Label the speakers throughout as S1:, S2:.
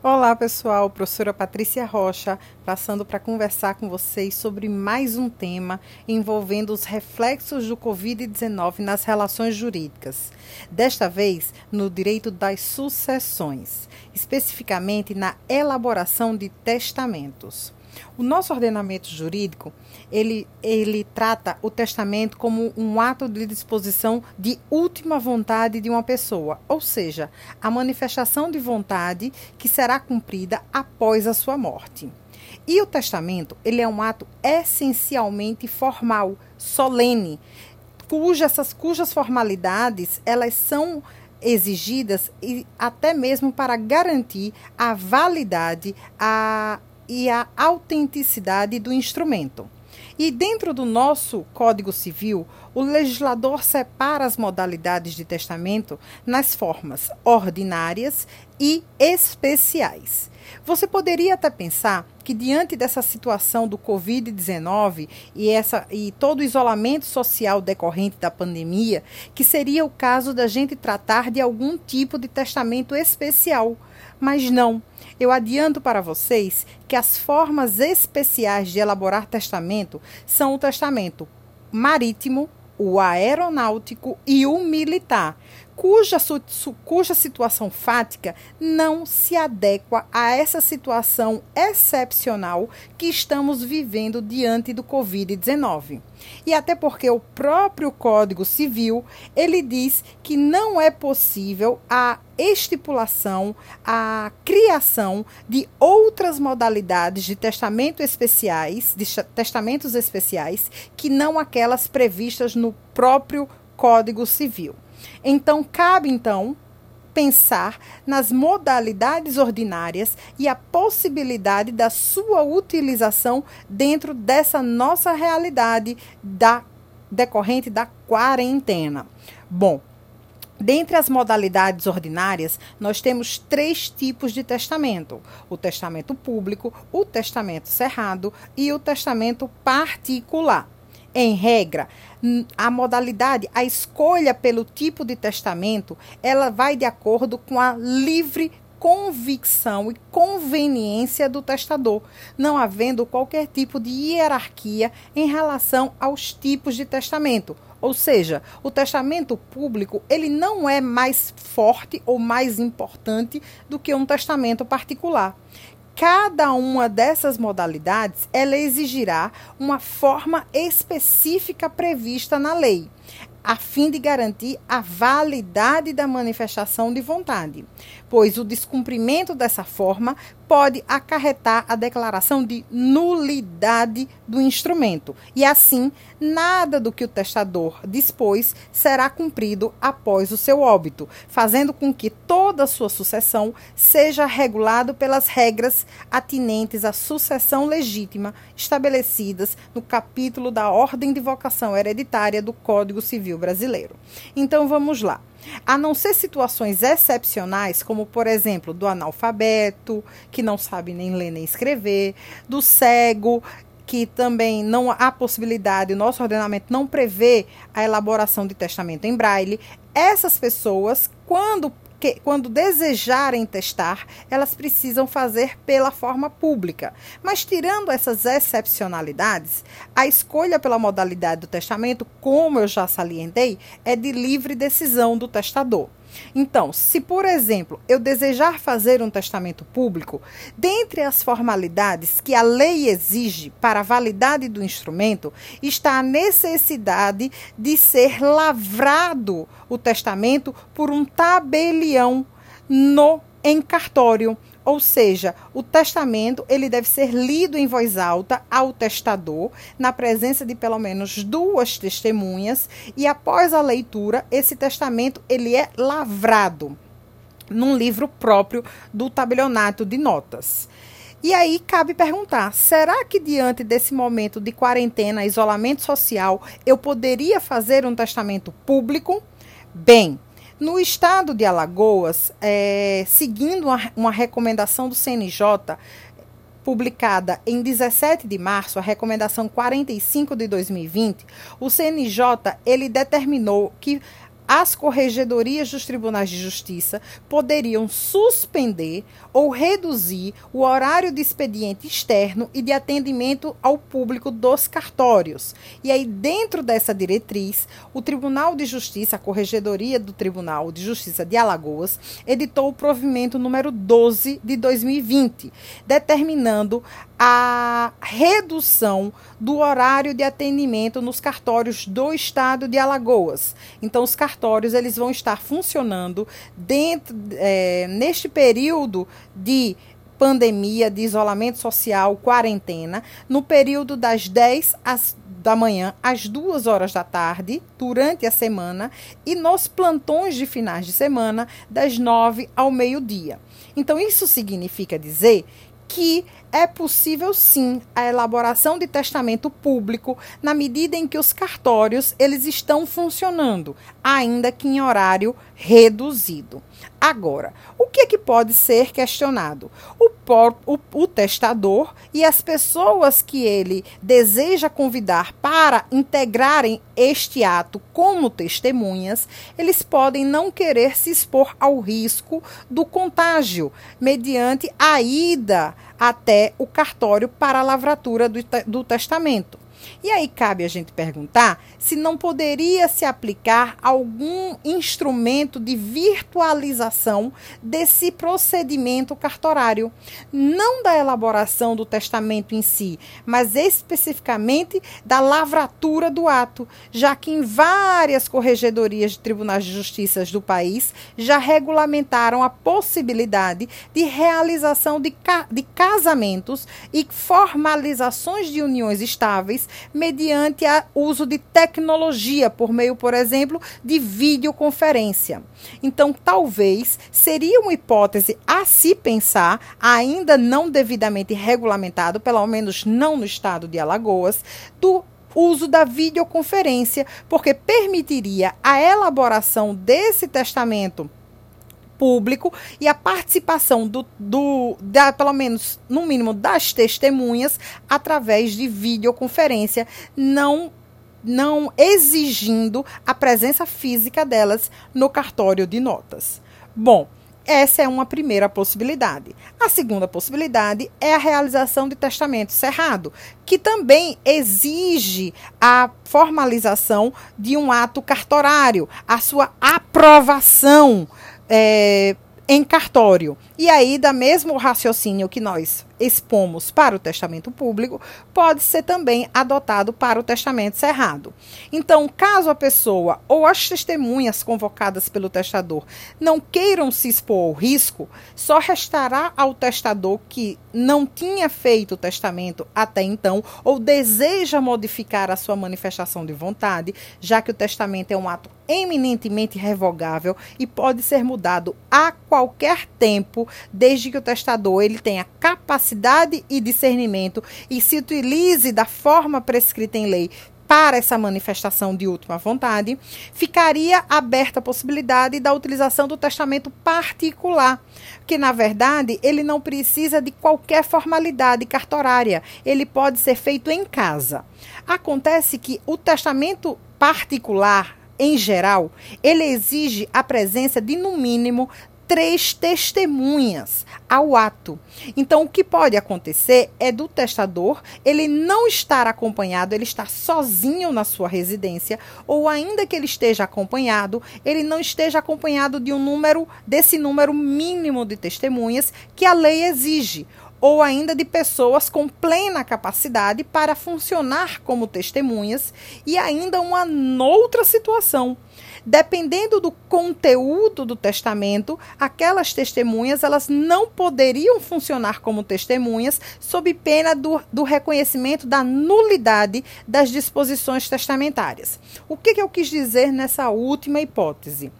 S1: Olá, pessoal. Professora Patrícia Rocha, passando para conversar com vocês sobre mais um tema envolvendo os reflexos do Covid-19 nas relações jurídicas. Desta vez, no direito das sucessões, especificamente na elaboração de testamentos. O nosso ordenamento jurídico, ele, ele trata o testamento como um ato de disposição de última vontade de uma pessoa, ou seja, a manifestação de vontade que será cumprida após a sua morte. E o testamento, ele é um ato essencialmente formal, solene, cujas, cujas formalidades, elas são exigidas e até mesmo para garantir a validade, a e a autenticidade do instrumento. E dentro do nosso Código Civil, o legislador separa as modalidades de testamento nas formas ordinárias e especiais. Você poderia até pensar que diante dessa situação do COVID-19 e essa e todo o isolamento social decorrente da pandemia, que seria o caso da gente tratar de algum tipo de testamento especial, mas não. Eu adianto para vocês que as formas especiais de elaborar testamento são o testamento marítimo, o aeronáutico e o militar, cuja, cuja situação fática não se adequa a essa situação excepcional que estamos vivendo diante do Covid-19. E até porque o próprio Código Civil, ele diz que não é possível a estipulação, a criação de outras modalidades de testamento especiais, de testamentos especiais, que não aquelas previstas no próprio Código Civil. Então, cabe então pensar nas modalidades ordinárias e a possibilidade da sua utilização dentro dessa nossa realidade da decorrente da quarentena. Bom, Dentre as modalidades ordinárias, nós temos três tipos de testamento: o testamento público, o testamento cerrado e o testamento particular. Em regra, a modalidade, a escolha pelo tipo de testamento, ela vai de acordo com a livre convicção e conveniência do testador, não havendo qualquer tipo de hierarquia em relação aos tipos de testamento. Ou seja, o testamento público, ele não é mais forte ou mais importante do que um testamento particular cada uma dessas modalidades ela exigirá uma forma específica prevista na lei a fim de garantir a validade da manifestação de vontade, pois o descumprimento dessa forma pode acarretar a declaração de nulidade do instrumento, e assim nada do que o testador dispôs será cumprido após o seu óbito, fazendo com que toda a sua sucessão seja regulado pelas regras atinentes à sucessão legítima estabelecidas no capítulo da Ordem de Vocação Hereditária do Código Civil Brasileiro. Então vamos lá. A não ser situações excepcionais, como por exemplo do analfabeto, que não sabe nem ler nem escrever, do cego, que também não há possibilidade, o nosso ordenamento não prevê a elaboração de testamento em braille. Essas pessoas, quando que, quando desejarem testar, elas precisam fazer pela forma pública. Mas, tirando essas excepcionalidades, a escolha pela modalidade do testamento, como eu já salientei, é de livre decisão do testador. Então, se por exemplo eu desejar fazer um testamento público, dentre as formalidades que a lei exige para a validade do instrumento, está a necessidade de ser lavrado o testamento por um tabelião no encartório ou seja, o testamento ele deve ser lido em voz alta ao testador, na presença de pelo menos duas testemunhas, e após a leitura, esse testamento ele é lavrado num livro próprio do tabelionato de notas. E aí cabe perguntar: será que diante desse momento de quarentena, isolamento social, eu poderia fazer um testamento público? Bem, no estado de Alagoas, é, seguindo uma, uma recomendação do CNJ, publicada em 17 de março, a recomendação 45 de 2020, o CNJ ele determinou que as corregedorias dos tribunais de justiça poderiam suspender ou reduzir o horário de expediente externo e de atendimento ao público dos cartórios. E aí, dentro dessa diretriz, o Tribunal de Justiça, a Corregedoria do Tribunal de Justiça de Alagoas, editou o provimento número 12 de 2020, determinando a redução do horário de atendimento nos cartórios do estado de Alagoas. Então, os cartórios eles vão estar funcionando dentro é, neste período de pandemia, de isolamento social, quarentena, no período das 10 às da manhã às duas horas da tarde, durante a semana, e nos plantões de finais de semana, das nove ao meio-dia. Então, isso significa dizer que é possível sim a elaboração de testamento público na medida em que os cartórios eles estão funcionando, ainda que em horário reduzido. Agora, o que é que pode ser questionado? O, o, o testador e as pessoas que ele deseja convidar para integrarem este ato como testemunhas, eles podem não querer se expor ao risco do contágio mediante a ida até o cartório para a lavratura do, do testamento. E aí cabe a gente perguntar se não poderia se aplicar algum instrumento de virtualização desse procedimento cartorário, não da elaboração do testamento em si, mas especificamente da lavratura do ato, já que em várias corregedorias de tribunais de justiça do país já regulamentaram a possibilidade de realização de, ca de casamentos e formalizações de uniões estáveis mediante o uso de tecnologia, por meio, por exemplo, de videoconferência. Então, talvez seria uma hipótese a se pensar, ainda não devidamente regulamentado, pelo menos não no estado de Alagoas, do uso da videoconferência, porque permitiria a elaboração desse testamento público e a participação do, do da, pelo menos no mínimo das testemunhas através de videoconferência, não não exigindo a presença física delas no cartório de notas. Bom, essa é uma primeira possibilidade. A segunda possibilidade é a realização de testamento cerrado, que também exige a formalização de um ato cartorário, a sua aprovação é, em cartório. E aí, da mesmo raciocínio que nós expomos para o testamento público, pode ser também adotado para o testamento cerrado. Então, caso a pessoa ou as testemunhas convocadas pelo testador não queiram se expor ao risco, só restará ao testador que não tinha feito o testamento até então ou deseja modificar a sua manifestação de vontade, já que o testamento é um ato eminentemente revogável e pode ser mudado a qualquer tempo, desde que o testador ele tenha capacidade e discernimento e se utilize da forma prescrita em lei para essa manifestação de última vontade, ficaria aberta a possibilidade da utilização do testamento particular, que na verdade ele não precisa de qualquer formalidade cartorária, ele pode ser feito em casa. Acontece que o testamento particular em geral, ele exige a presença de, no mínimo, três testemunhas ao ato. Então, o que pode acontecer é do testador ele não estar acompanhado, ele está sozinho na sua residência, ou ainda que ele esteja acompanhado, ele não esteja acompanhado de um número, desse número mínimo de testemunhas que a lei exige ou ainda de pessoas com plena capacidade para funcionar como testemunhas, e ainda uma outra situação. Dependendo do conteúdo do testamento, aquelas testemunhas elas não poderiam funcionar como testemunhas sob pena do, do reconhecimento da nulidade das disposições testamentárias. O que, que eu quis dizer nessa última hipótese?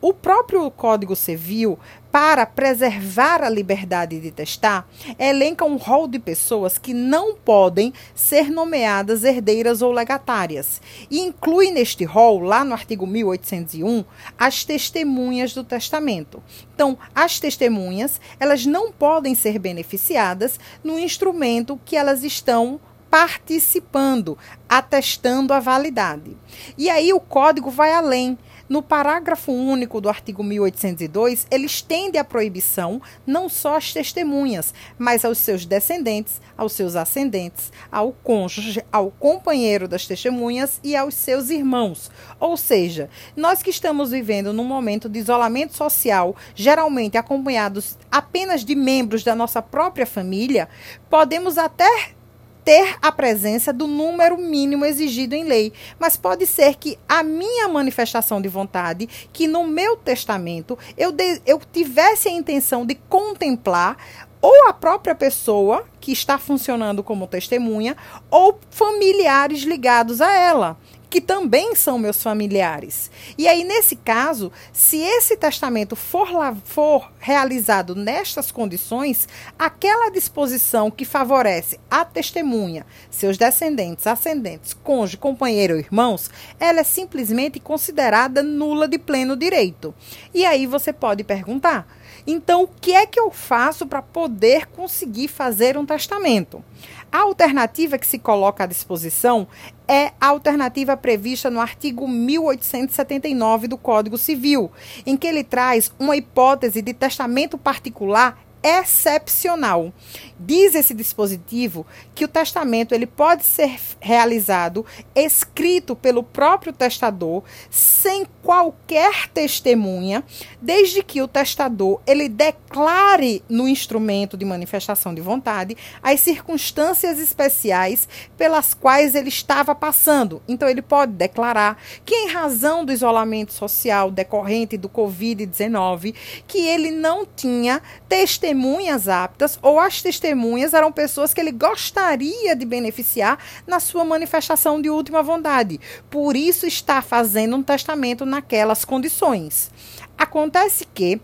S1: O próprio Código Civil, para preservar a liberdade de testar, elenca um rol de pessoas que não podem ser nomeadas herdeiras ou legatárias e inclui neste rol, lá no artigo 1801, as testemunhas do testamento. Então, as testemunhas, elas não podem ser beneficiadas no instrumento que elas estão participando, atestando a validade. E aí o código vai além no parágrafo único do artigo 1802, ele estende a proibição não só às testemunhas, mas aos seus descendentes, aos seus ascendentes, ao cônjuge, ao companheiro das testemunhas e aos seus irmãos. Ou seja, nós que estamos vivendo num momento de isolamento social, geralmente acompanhados apenas de membros da nossa própria família, podemos até ter a presença do número mínimo exigido em lei, mas pode ser que a minha manifestação de vontade, que no meu testamento eu, de, eu tivesse a intenção de contemplar ou a própria pessoa que está funcionando como testemunha ou familiares ligados a ela que também são meus familiares. E aí, nesse caso, se esse testamento for, for realizado nestas condições, aquela disposição que favorece a testemunha, seus descendentes, ascendentes, cônjuge, companheiro ou irmãos, ela é simplesmente considerada nula de pleno direito. E aí você pode perguntar: então, o que é que eu faço para poder conseguir fazer um testamento? A alternativa que se coloca à disposição é a alternativa prevista no artigo 1879 do Código Civil, em que ele traz uma hipótese de testamento particular excepcional. Diz esse dispositivo que o testamento ele pode ser realizado escrito pelo próprio testador sem qualquer testemunha, desde que o testador ele declare no instrumento de manifestação de vontade as circunstâncias especiais pelas quais ele estava passando. Então ele pode declarar que em razão do isolamento social decorrente do COVID-19, que ele não tinha testemunhas aptas ou as testemunhas eram pessoas que ele gostaria de beneficiar na sua manifestação de última vontade. Por isso está fazendo um testamento naquelas condições. Acontece que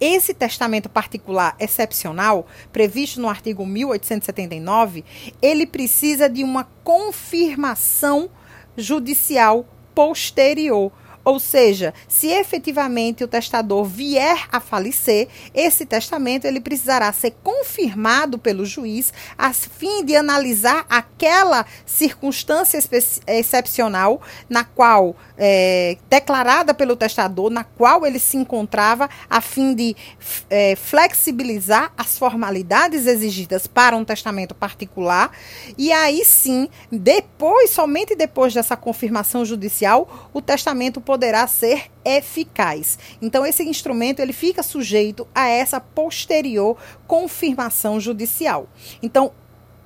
S1: esse testamento particular excepcional, previsto no artigo 1879, ele precisa de uma confirmação judicial posterior ou seja, se efetivamente o testador vier a falecer, esse testamento ele precisará ser confirmado pelo juiz a fim de analisar aquela circunstância excepcional na qual é, declarada pelo testador, na qual ele se encontrava, a fim de é, flexibilizar as formalidades exigidas para um testamento particular. E aí sim, depois, somente depois dessa confirmação judicial, o testamento poderá poderá ser eficaz. Então esse instrumento ele fica sujeito a essa posterior confirmação judicial. Então,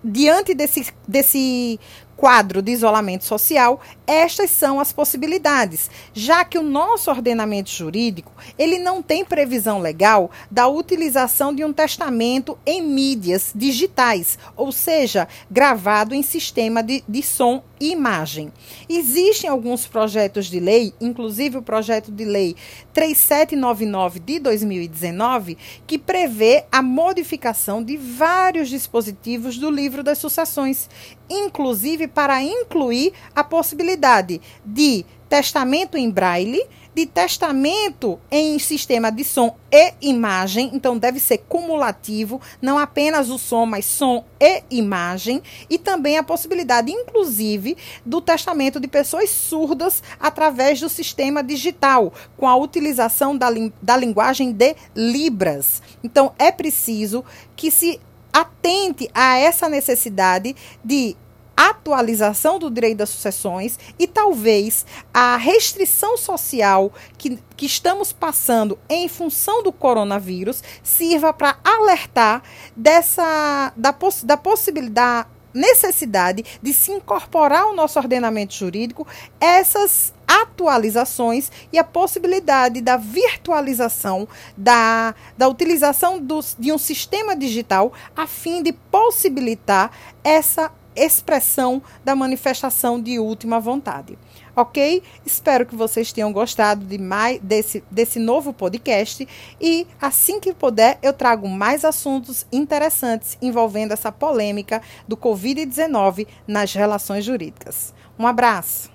S1: diante desse, desse quadro de isolamento social, estas são as possibilidades, já que o nosso ordenamento jurídico, ele não tem previsão legal da utilização de um testamento em mídias digitais, ou seja, gravado em sistema de, de som e imagem. Existem alguns projetos de lei, inclusive o projeto de lei 3799 de 2019, que prevê a modificação de vários dispositivos do livro das sucessões, inclusive para incluir a possibilidade de testamento em braille, de testamento em sistema de som e imagem, então deve ser cumulativo, não apenas o som, mas som e imagem, e também a possibilidade, inclusive, do testamento de pessoas surdas através do sistema digital, com a utilização da, da linguagem de Libras. Então, é preciso que se atente a essa necessidade de atualização do direito das sucessões e talvez a restrição social que, que estamos passando em função do coronavírus sirva para alertar dessa da, poss, da possibilidade necessidade de se incorporar ao nosso ordenamento jurídico essas atualizações e a possibilidade da virtualização, da, da utilização dos, de um sistema digital a fim de possibilitar essa expressão da manifestação de última vontade. Ok? Espero que vocês tenham gostado de mais desse, desse novo podcast e assim que puder eu trago mais assuntos interessantes envolvendo essa polêmica do Covid-19 nas relações jurídicas. Um abraço.